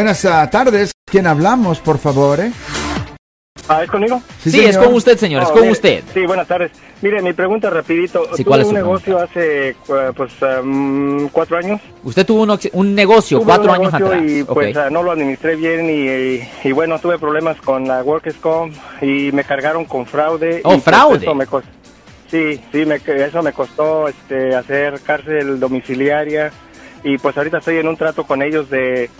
Buenas ah, tardes. ¿Quién hablamos, por favor? Eh? Ah, ¿es conmigo? Sí, es con usted, señor, es Oh, con mire, usted. Sí, buenas tardes. Mire, mi pregunta rapidito. Sí, Tuve ¿cuál es un su negocio hace, pues, um, cuatro años. Usted tuvo un, un negocio Tuve cuatro un años atrás. Y, pues, ah, no lo administré bien y, y- y, bueno, tuve problemas con la Workers' Comp y me cargaron con fraude. Oh, y, pues, fraude. eso me cos- sí, sí, me, eso me costó este, hacer cárcel domiciliaria y pues ahorita estoy en un trato con ellos de,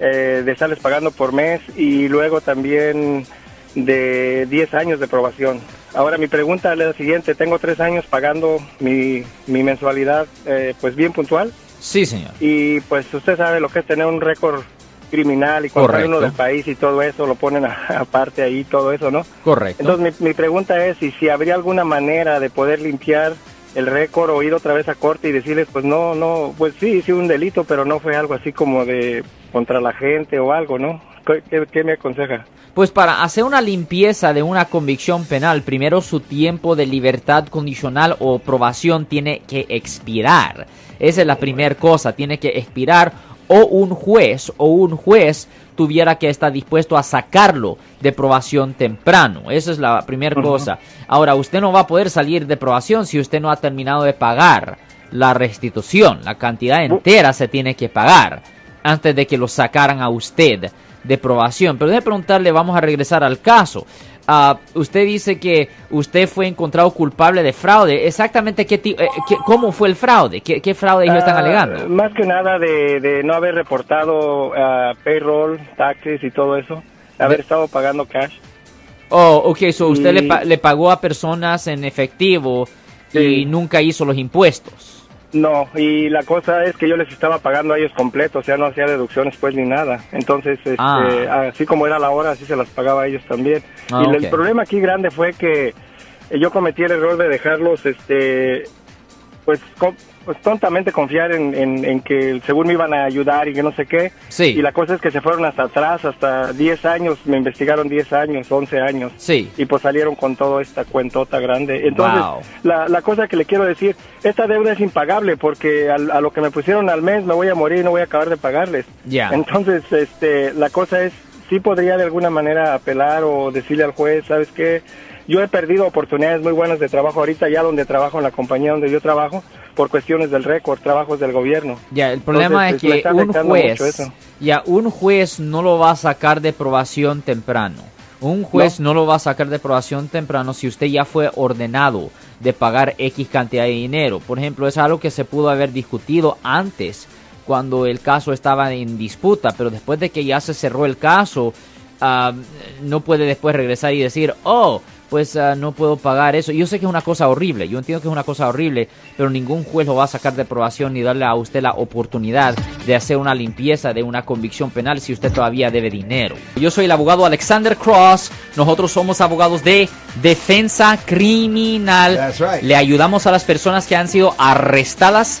eh, de estarles pagando por mes y luego también de 10 años de probación. Ahora mi pregunta es la siguiente, tengo tres años pagando mi, mi mensualidad eh, pues bien puntual Sí, señor. y pues usted sabe lo que es tener un récord criminal y cuando uno del país y todo eso lo ponen aparte ahí todo eso, ¿no? Correcto. Entonces mi, mi pregunta es si, si habría alguna manera de poder limpiar el récord o ir otra vez a corte y decirles pues no, no, pues sí, sí un delito, pero no fue algo así como de contra la gente o algo, ¿no? ¿Qué, qué- qué me aconseja? Pues para hacer una limpieza de una convicción penal, primero su tiempo de libertad condicional o probación tiene que expirar. Esa es la primera cosa, tiene que expirar o un juez o un juez tuviera que estar dispuesto a sacarlo de probación temprano. Esa es la primera cosa. Ahora, usted no va a poder salir de probación si usted no ha terminado de pagar la restitución. La cantidad entera se tiene que pagar antes de que lo sacaran a usted de probación. Pero déjeme preguntarle, vamos a regresar al caso. Ah, usted dice que usted fue encontrado culpable de fraude. Exactamente qué, eh, qué- cómo fue el fraude, qué, qué fraude ellos están Ah, alegando. Más que nada de, de no haber reportado ah, payroll, taxes y todo eso, haber De- estado pagando cash. Oh, ok, so usted le, pa- le pagó a personas en efectivo y nunca hizo los impuestos. No, y la cosa es que yo les estaba pagando a ellos completo, o sea, no hacía deducciones pues ni nada. Entonces, este, Ah. así como era la hora, así se las pagaba a ellos también. Ah, y el problema aquí grande fue que yo cometí el error de dejarlos, este, pues, co- pues tontamente confiar en, en- en que según me iban a ayudar y que no sé qué. Sí. Y la cosa es que se fueron hasta atrás, hasta 10 años, me investigaron 10 años, 11 años Sí. y pues salieron con toda esta cuentota grande. Entonces, Wow. la, la cosa que le quiero decir, esta deuda es impagable porque al- a lo que me pusieron al mes me voy a morir y no voy a acabar de pagarles. Ya. Entonces, este, la cosa es, sí podría de alguna manera apelar o decirle al juez, ¿sabes qué? Yo he perdido oportunidades muy buenas de trabajo ahorita, ya donde trabajo, en la compañía donde yo trabajo, por cuestiones del récord, trabajos del gobierno. Ya, el problema Entonces, es está que un juez, ya, un juez no lo va a sacar de probación temprano. Un juez no. lo va a sacar de probación temprano si usted ya fue ordenado de pagar X cantidad de dinero. Por ejemplo, es algo que se pudo haber discutido antes cuando el caso estaba en disputa, pero después de que ya se cerró el caso, ah, no puede después regresar y decir, oh, pues ah, no puedo pagar eso. Yo sé que es una cosa horrible, yo entiendo que es una cosa horrible, pero ningún juez lo va a sacar de aprobación ni darle a usted la oportunidad de hacer una limpieza de una convicción penal si usted todavía debe dinero. Yo soy el abogado Alexander Cross, nosotros somos abogados de defensa criminal. That's right. Le ayudamos a las personas que han sido arrestadas